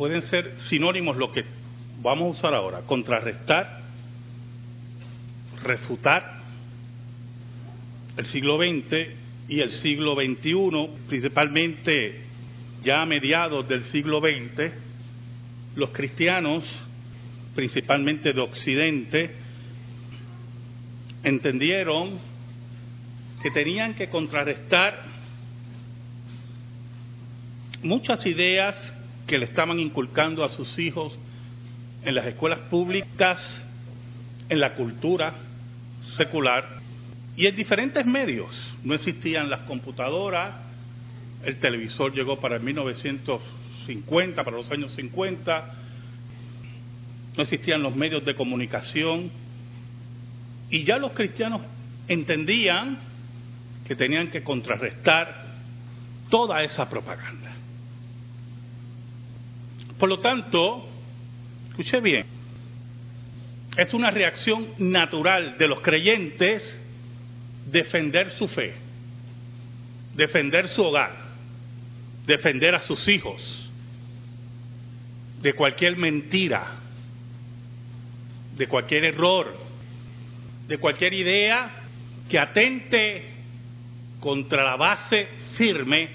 pueden ser sinónimos lo que vamos a usar ahora, contrarrestar, refutar el siglo XX y el siglo XXI, principalmente ya a mediados del siglo XX, los cristianos, principalmente de Occidente, entendieron que tenían que contrarrestar muchas ideas que le estaban inculcando a sus hijos en las escuelas públicas, en la cultura secular y en diferentes medios. No existían las computadoras, el televisor llegó para el 1950, para los años 50, no existían los medios de comunicación y ya los cristianos entendían que tenían que contrarrestar toda esa propaganda. Por lo tanto, escuche bien, es una reacción natural de los creyentes defender su fe, defender su hogar, defender a sus hijos de cualquier mentira, de cualquier error, de cualquier idea que atente contra la base firme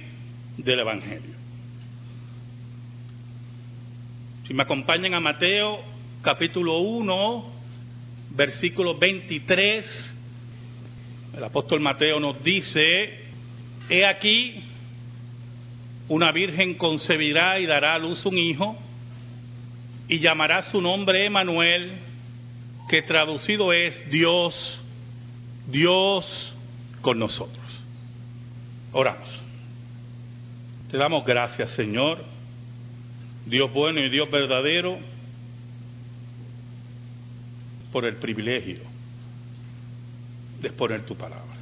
del Evangelio. Si me acompañan a Mateo capítulo 1, versículo 23, el apóstol Mateo nos dice, he aquí, una virgen concebirá y dará a luz un hijo, y llamará su nombre Emanuel, que traducido es Dios, Dios con nosotros. Oramos. Te damos gracias, Señor Dios bueno y Dios verdadero, por el privilegio de exponer tu palabra.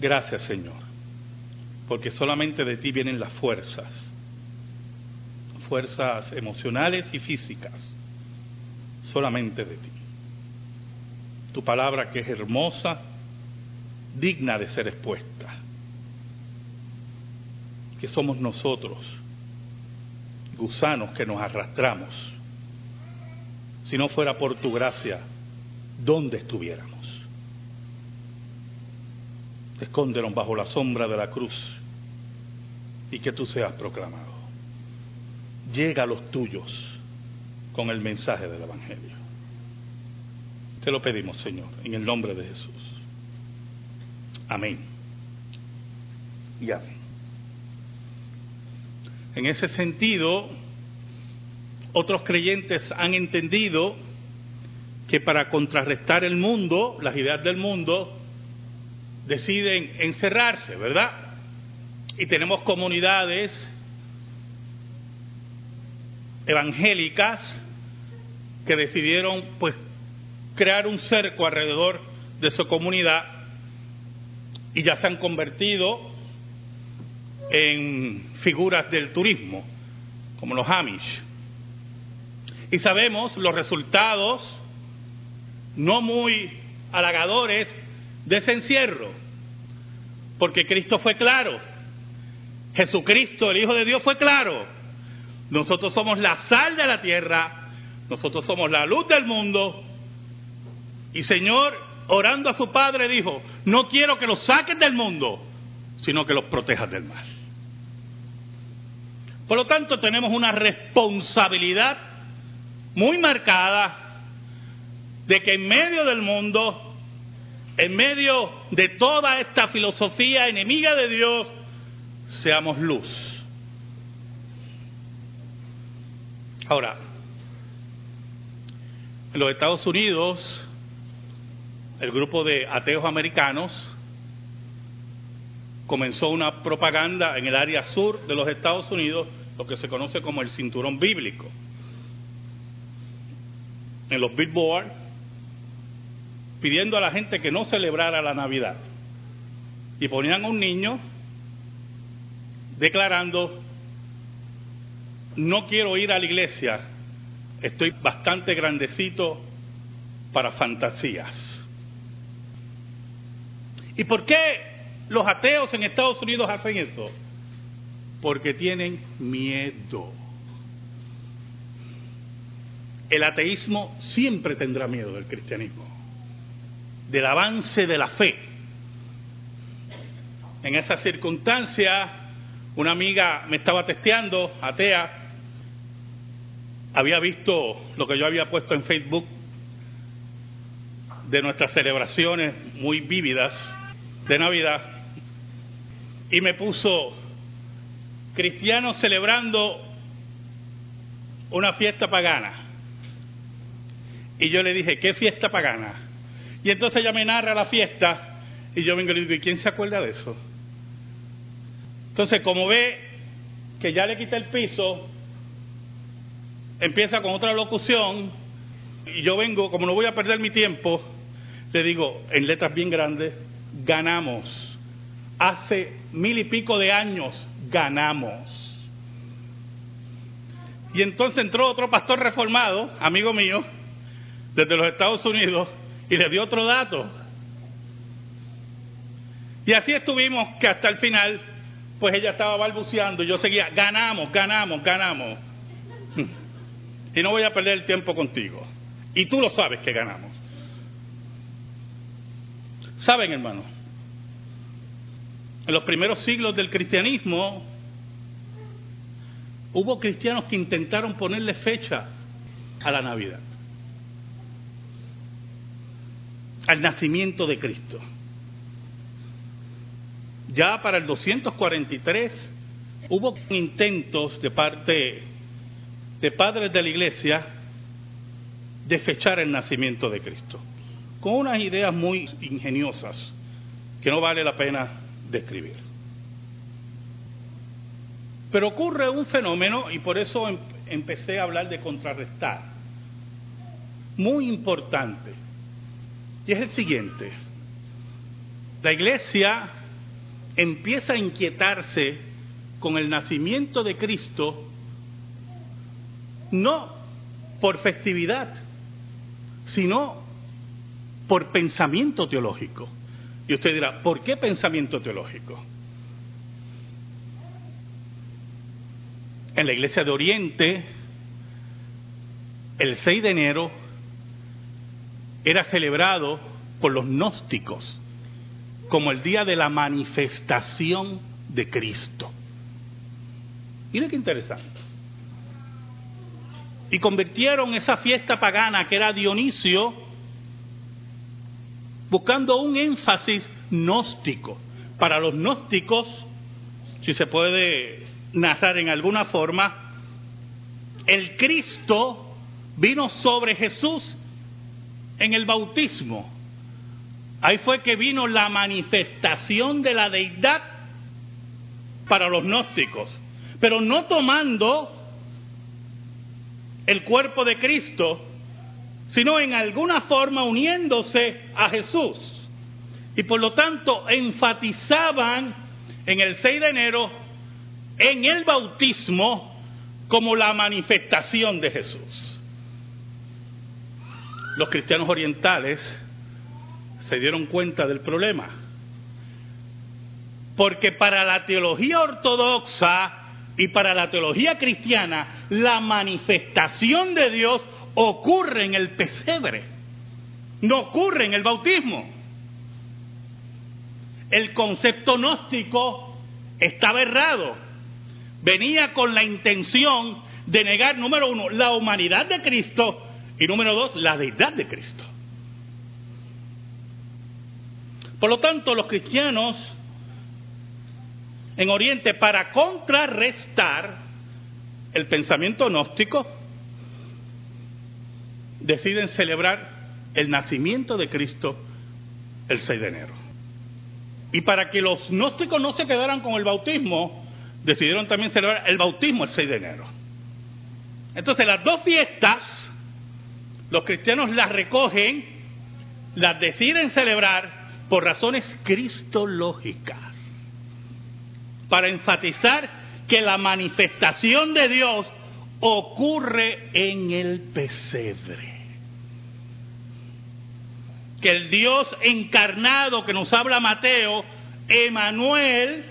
Gracias Señor, porque solamente de ti vienen las fuerzas, fuerzas emocionales y físicas, solamente de ti. Tu palabra que es hermosa, digna de ser expuesta, que somos nosotros gusanos que nos arrastramos. Si no fuera por tu gracia, ¿dónde estuviéramos? Escóndenos bajo la sombra de la cruz y que tú seas proclamado. Llega a los tuyos con el mensaje del Evangelio. Te lo pedimos, Señor, en el nombre de Jesús. Amén. Y amén. En ese sentido, otros creyentes han entendido que para contrarrestar el mundo, las ideas del mundo, deciden encerrarse, ¿verdad? Y tenemos comunidades evangélicas que decidieron pues crear un cerco alrededor de su comunidad y ya se han convertido en figuras del turismo, como los Amish. Y sabemos los resultados no muy halagadores de ese encierro, porque Cristo fue claro, Jesucristo, el Hijo de Dios, fue claro. Nosotros somos la sal de la tierra, nosotros somos la luz del mundo. Y Señor, orando a su Padre, dijo, no quiero que los saques del mundo, sino que los protejas del mal. Por lo tanto, tenemos una responsabilidad muy marcada de que en medio del mundo, en medio de toda esta filosofía enemiga de Dios, seamos luz. Ahora, en los Estados Unidos, el grupo de ateos americanos comenzó una propaganda en el área sur de los Estados Unidos, lo que se conoce como el cinturón bíblico. En los billboards, pidiendo a la gente que no celebrara la Navidad. Y ponían a un niño declarando, no quiero ir a la iglesia, estoy bastante grandecito para fantasías. ¿Y por qué los ateos en Estados Unidos hacen eso. Porque tienen miedo. El ateísmo siempre tendrá miedo del cristianismo, del avance de la fe. En esa circunstancia, una amiga me estaba testeando, atea, había visto lo que yo había puesto en Facebook de nuestras celebraciones muy vívidas de Navidad y me puso cristianos celebrando una fiesta pagana. Y yo le dije, ¿qué fiesta pagana? Y entonces ella me narra la fiesta y yo vengo y le digo, ¿y quién se acuerda de eso? Entonces, como ve que ya le quita el piso, empieza con otra locución y yo vengo, como no voy a perder mi tiempo, le digo en letras bien grandes, ganamos. Hace mil y pico de años ganamos. Y entonces entró otro pastor reformado, amigo mío, desde los Estados Unidos, y le dio otro dato. Y así estuvimos que hasta el final, pues ella estaba balbuceando y yo seguía, ganamos, ganamos, ganamos. Y no voy a perder el tiempo contigo. Y tú lo sabes que ganamos. Saben, hermano, en los primeros siglos del cristianismo hubo cristianos que intentaron ponerle fecha a la Navidad, al nacimiento de Cristo. Ya para el 243 hubo intentos de parte de padres de la iglesia de fechar el nacimiento de Cristo, con unas ideas muy ingeniosas que no vale la pena describir. Pero ocurre un fenómeno, y por eso em-, empecé a hablar de contrarrestar, muy importante, y es el siguiente. La iglesia empieza a inquietarse con el nacimiento de Cristo, no por festividad, sino por pensamiento teológico. Y usted dirá, ¿por qué pensamiento teológico? En la iglesia de Oriente, el 6 de enero era celebrado por los gnósticos como el día de la manifestación de Cristo. Mire qué interesante y convirtieron esa fiesta pagana que era Dionisio, buscando un énfasis gnóstico. Para los gnósticos, si se puede narrar en alguna forma, el Cristo vino sobre Jesús en el bautismo. Ahí fue que vino la manifestación de la deidad para los gnósticos, pero no tomando el cuerpo de Cristo, sino en alguna forma uniéndose a Jesús. Y por lo tanto enfatizaban en el 6 de enero en el bautismo como la manifestación de Jesús. Los cristianos orientales se dieron cuenta del problema. Porque para la teología ortodoxa y para la teología cristiana, la manifestación de Dios ocurre en el pesebre, no ocurre en el bautismo. El concepto gnóstico estaba errado. Venía con la intención de negar, número uno, la humanidad de Cristo y número dos, la deidad de Cristo. Por lo tanto, los cristianos en Oriente para contrarrestar el pensamiento gnóstico, deciden celebrar el nacimiento de Cristo el 6 de enero. Y para que los gnósticos no se quedaran con el bautismo, decidieron también celebrar el bautismo el 6 de enero. Entonces las dos fiestas, los cristianos las recogen, las deciden celebrar por razones cristológicas para enfatizar que la manifestación de Dios ocurre en el pesebre. Que el Dios encarnado que nos habla Mateo, Emanuel,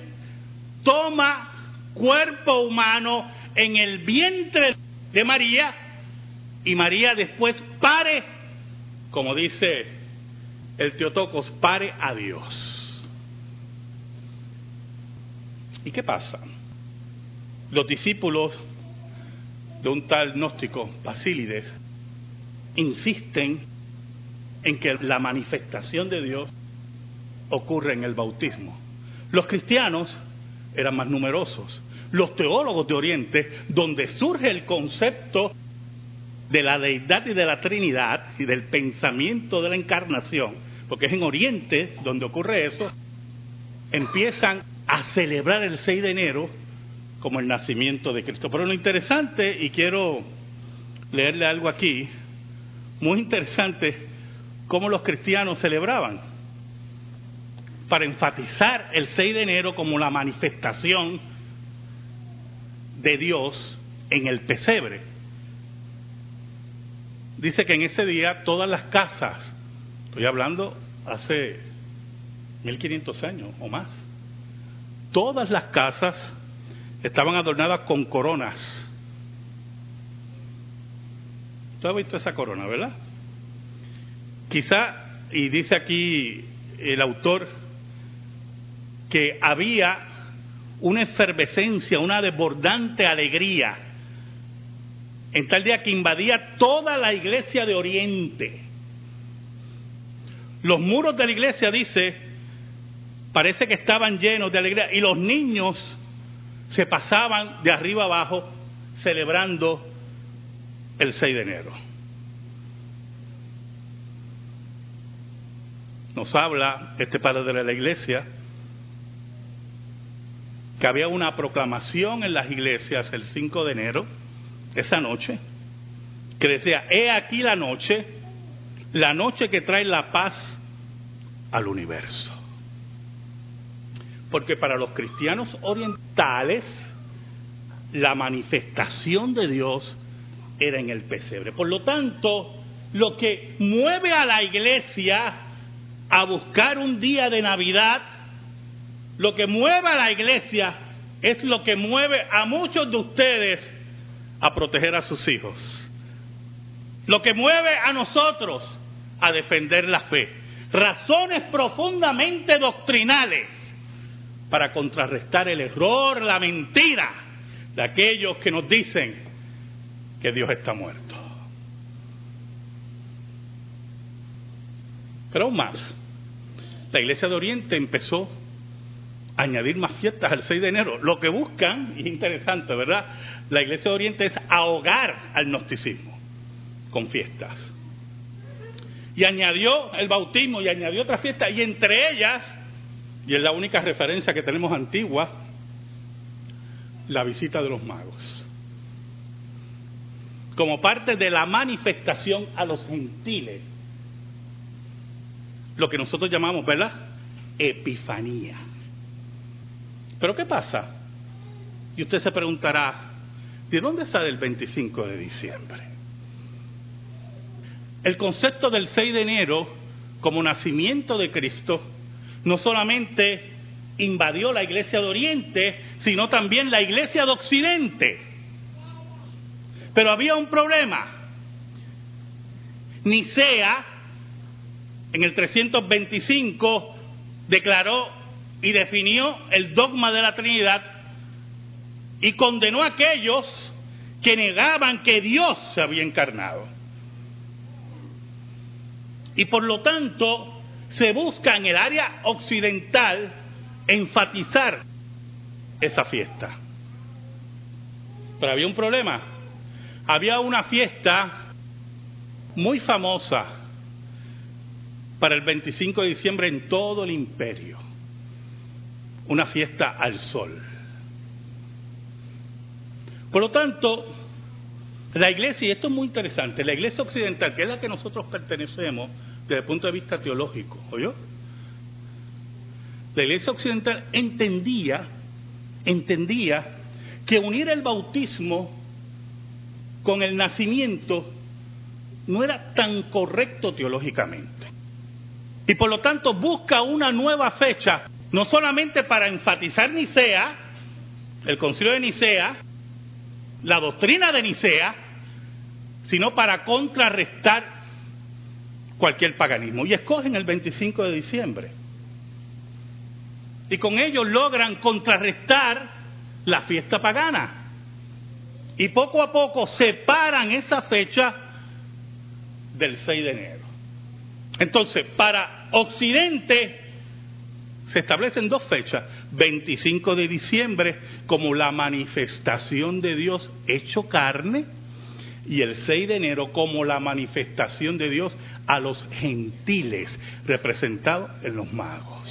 toma cuerpo humano en el vientre de María y María después pare, como dice el Teotocos, pare a Dios. ¿Y qué pasa? Los discípulos de un tal gnóstico, Basílides, insisten en que la manifestación de Dios ocurre en el bautismo. Los cristianos eran más numerosos. Los teólogos de Oriente, donde surge el concepto de la deidad y de la Trinidad y del pensamiento de la encarnación, porque es en Oriente donde ocurre eso, empiezan a celebrar el 6 de enero como el nacimiento de Cristo. Pero lo interesante, y quiero leerle algo aquí, muy interesante, cómo los cristianos celebraban para enfatizar el 6 de enero como la manifestación de Dios en el pesebre. Dice que en ese día todas las casas, estoy hablando hace 1500 años o más, todas las casas estaban adornadas con coronas. ¿Tú has visto esa corona, verdad? Quizá, y dice aquí el autor, que había una efervescencia, una desbordante alegría en tal día que invadía toda la iglesia de Oriente. Los muros de la iglesia, dice, parece que estaban llenos de alegría y los niños se pasaban de arriba abajo celebrando el 6 de enero. Nos habla este padre de la iglesia que había una proclamación en las iglesias el 5 de enero, esa noche, que decía, he aquí la noche, la noche que trae la paz al universo. Porque para los cristianos orientales, la manifestación de Dios era en el pesebre. Por lo tanto, lo que mueve a la iglesia a buscar un día de Navidad lo que mueve a la iglesia es lo que mueve a muchos de ustedes a proteger a sus hijos. Lo que mueve a nosotros a defender la fe. Razones profundamente doctrinales para contrarrestar el error, la mentira de aquellos que nos dicen que Dios está muerto. Pero más, la Iglesia de Oriente empezó añadir más fiestas al 6 de enero. Lo que buscan, y es interesante, ¿verdad? La Iglesia de Oriente es ahogar al gnosticismo con fiestas. Y añadió el bautismo y añadió otras fiestas, y entre ellas, y es la única referencia que tenemos antigua, la visita de los magos. Como parte de la manifestación a los gentiles. Lo que nosotros llamamos, ¿verdad? Epifanía. Pero ¿qué pasa? Y usted se preguntará, ¿de dónde sale el 25 de diciembre? El concepto del 6 de enero como nacimiento de Cristo no solamente invadió la iglesia de Oriente, sino también la iglesia de Occidente. Pero había un problema. Nicea, en el 325, declaró y definió el dogma de la Trinidad y condenó a aquellos que negaban que Dios se había encarnado. Y por lo tanto se busca en el área occidental enfatizar esa fiesta. Pero había un problema. Había una fiesta muy famosa para el 25 de diciembre en todo el imperio una fiesta al sol. Por lo tanto, la iglesia, y esto es muy interesante, la iglesia occidental, que es la que nosotros pertenecemos desde el punto de vista teológico, ¿oyó? La iglesia occidental entendía, entendía que unir el bautismo con el nacimiento no era tan correcto teológicamente. Y por lo tanto busca una nueva fecha no solamente para enfatizar Nicea, el concilio de Nicea, la doctrina de Nicea, sino para contrarrestar cualquier paganismo. Y escogen el 25 de diciembre. Y con ello logran contrarrestar la fiesta pagana. Y poco a poco separan esa fecha del 6 de enero. Entonces, para Occidente se establecen dos fechas, 25 de diciembre como la manifestación de Dios hecho carne y el 6 de enero como la manifestación de Dios a los gentiles representados en los magos.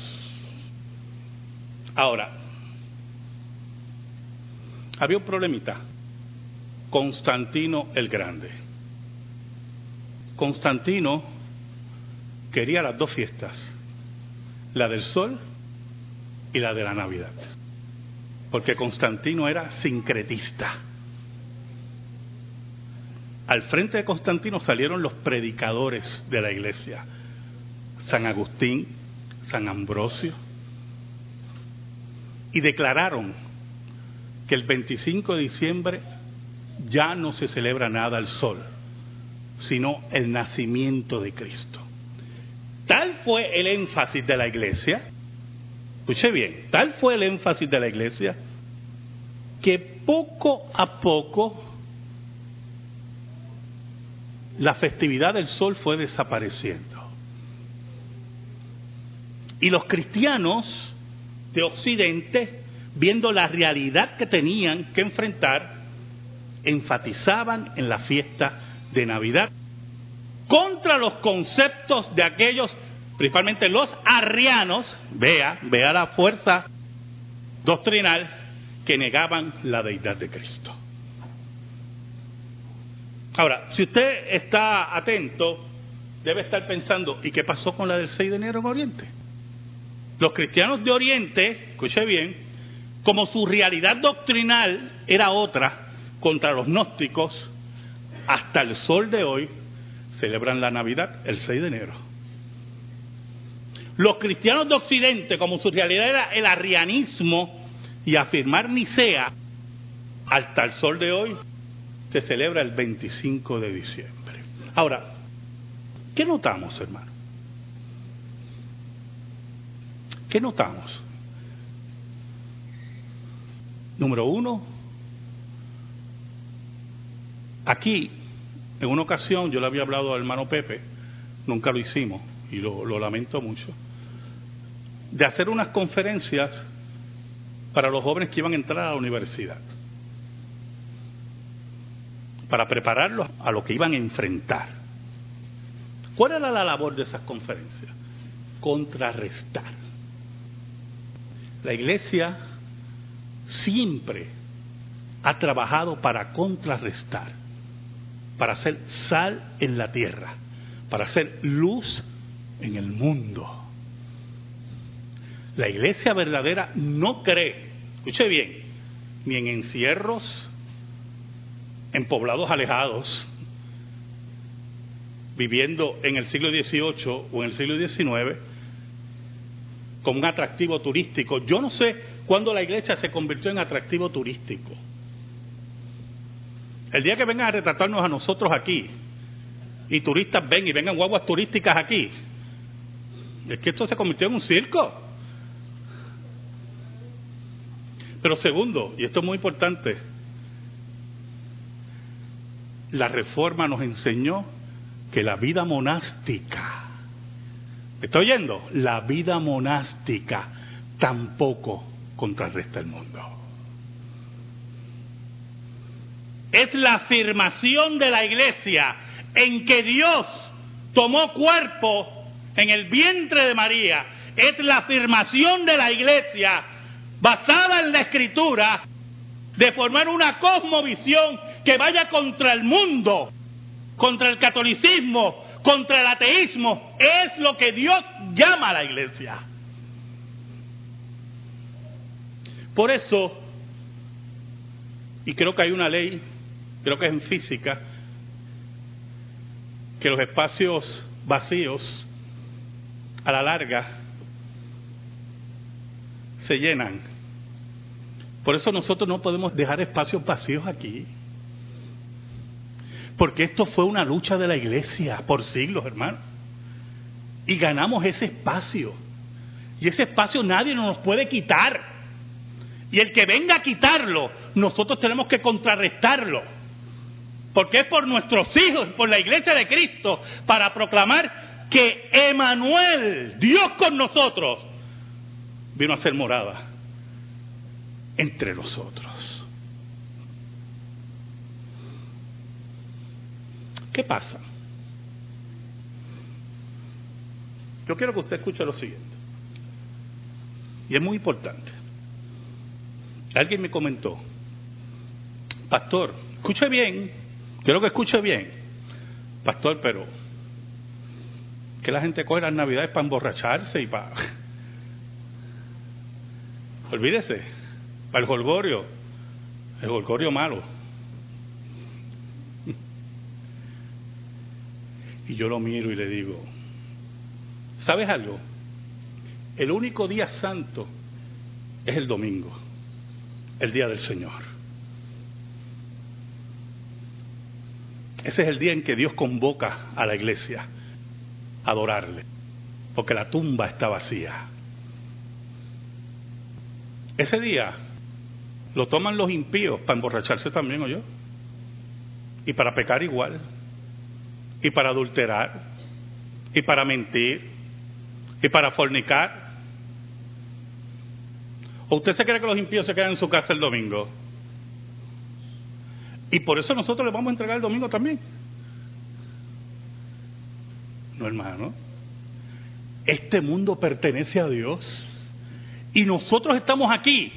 Ahora, había un problemita. Constantino el Grande. Constantino quería las dos fiestas, la del sol y la de la Navidad, porque Constantino era sincretista. Al frente de Constantino salieron los predicadores de la iglesia, San Agustín, San Ambrosio, y declararon que el 25 de diciembre ya no se celebra nada al sol, sino el nacimiento de Cristo. Fue el énfasis de la iglesia, escuche bien, tal fue el énfasis de la iglesia, que poco a poco la festividad del sol fue desapareciendo. Y los cristianos de Occidente, viendo la realidad que tenían que enfrentar, enfatizaban en la fiesta de Navidad contra los conceptos de aquellos, principalmente los arrianos, vea, vea la fuerza doctrinal, que negaban la deidad de Cristo. Ahora, si usted está atento, debe estar pensando, ¿y qué pasó con la del 6 de enero en Oriente? Los cristianos de Oriente, escuche bien, como su realidad doctrinal era otra contra los gnósticos, hasta el sol de hoy celebran la Navidad el 6 de enero. Los cristianos de Occidente, como su realidad era el arrianismo y afirmar Nicea, hasta el sol de hoy se celebra el 25 de diciembre. Ahora, ¿qué notamos, hermano? ¿Qué notamos? Número uno, aquí, en una ocasión, yo le había hablado al hermano Pepe, nunca lo hicimos, y lo, lo lamento mucho, de hacer unas conferencias para los jóvenes que iban a entrar a la universidad para prepararlos a lo que iban a enfrentar. ¿Cuál era la labor de esas conferencias? Contrarrestar. La iglesia siempre ha trabajado para contrarrestar, para hacer sal en la tierra, para hacer luz en el mundo. La iglesia verdadera no cree, escuche bien, ni en encierros, en poblados alejados, viviendo en el siglo XVIII o en el siglo XIX, como un atractivo turístico. Yo no sé cuándo la iglesia se convirtió en atractivo turístico. El día que vengan a retratarnos a nosotros aquí, y turistas ven y vengan guaguas turísticas aquí, es que esto se convirtió en un circo. Pero segundo, y esto es muy importante, la reforma nos enseñó que la vida monástica, ¿estoy oyendo? La vida monástica tampoco contrarresta el mundo. Es la afirmación de la iglesia en que Dios tomó cuerpo en el vientre de María. Es la afirmación de la iglesia basada en la escritura de formar una cosmovisión que vaya contra el mundo, contra el catolicismo, contra el ateísmo. Es lo que Dios llama a la iglesia. Por eso, y creo que hay una ley, creo que es en física, que los espacios vacíos a la larga se llenan Por eso nosotros no podemos dejar espacios vacíos aquí. Porque esto fue una lucha de la iglesia por siglos, hermano. Y ganamos ese espacio. Y ese espacio nadie nos puede quitar. Y el que venga a quitarlo, nosotros tenemos que contrarrestarlo. Porque es por nuestros hijos, por la iglesia de Cristo, para proclamar que Emanuel, Dios con nosotros, vino a ser morada entre nosotros. ¿Qué pasa? Yo quiero que usted escuche lo siguiente. Y es muy importante. Alguien me comentó, pastor, escuche bien, quiero que escuche bien, pastor, pero que la gente coge las navidades para emborracharse y para... Olvídese, para el holgorio, el holgorio malo. Y yo lo miro y le digo, ¿sabes algo? El único día santo es el domingo, el día del Señor. Ese es el día en que Dios convoca a la iglesia adorarle, porque la tumba está vacía. Ese día lo toman los impíos para emborracharse también, ¿o yo? Y para pecar igual, y para adulterar, y para mentir, y para fornicar, ¿O usted se cree que los impíos se quedan en su casa el domingo? Y por eso nosotros le vamos a entregar el domingo también. No, hermano. Este mundo pertenece a Dios. Y nosotros estamos aquí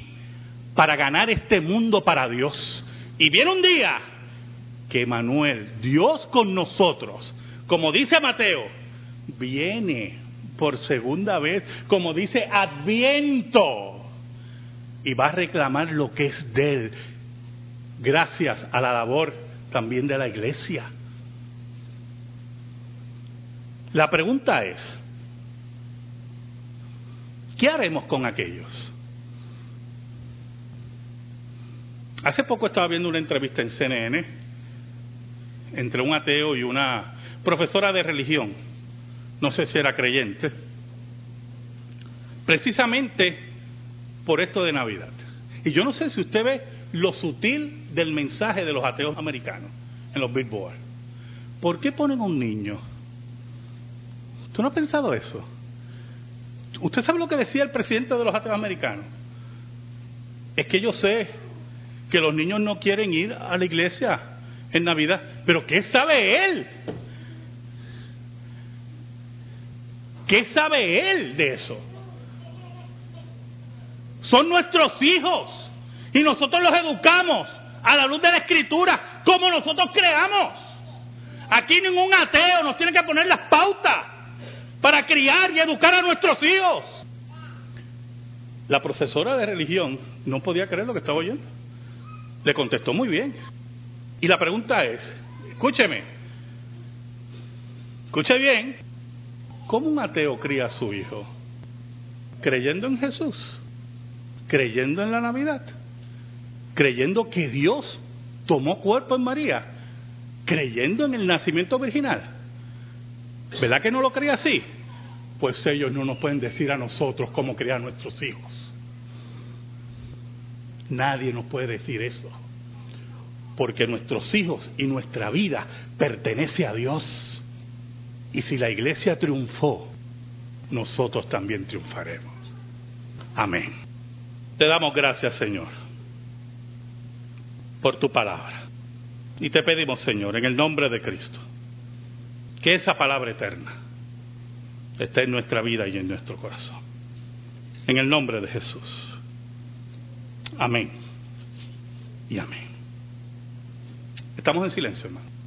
para ganar este mundo para Dios. Y viene un día que Manuel, Dios con nosotros, como dice Mateo, viene por segunda vez, como dice Adviento y va a reclamar lo que es de él, gracias a la labor también de la iglesia. La pregunta es, ¿qué haremos con aquellos? Hace poco estaba viendo una entrevista en CNN entre un ateo y una profesora de religión, no sé si era creyente, precisamente por esto de Navidad. Y yo no sé si usted ve lo sutil del mensaje de los ateos americanos en los Billboard. ¿Por qué ponen un niño? ¿Tú no has pensado eso? ¿Usted sabe lo que decía el presidente de los ateos americanos? Es que yo sé que los niños no quieren ir a la iglesia en Navidad, pero ¿qué sabe él? ¿Qué sabe él de eso? Son nuestros hijos. Y nosotros los educamos a la luz de la escritura, como nosotros creamos. Aquí ningún ateo nos tiene que poner las pautas para criar y educar a nuestros hijos. La profesora de religión no podía creer lo que estaba oyendo. Le contestó muy bien. Y la pregunta es, escúcheme, escuche bien, ¿cómo un ateo cría a su hijo? Creyendo en Jesús creyendo en la Navidad, creyendo que Dios tomó cuerpo en María, creyendo en el nacimiento virginal. ¿Verdad que no lo cree así? Pues ellos no nos pueden decir a nosotros cómo criar a nuestros hijos. Nadie nos puede decir eso. Porque nuestros hijos y nuestra vida pertenece a Dios. Y si la iglesia triunfó, nosotros también triunfaremos. Amén. Te damos gracias, Señor, por tu palabra. Y te pedimos, Señor, en el nombre de Cristo, que esa palabra eterna esté en nuestra vida y en nuestro corazón. En el nombre de Jesús. Amén. Y amén. Estamos en silencio, hermano.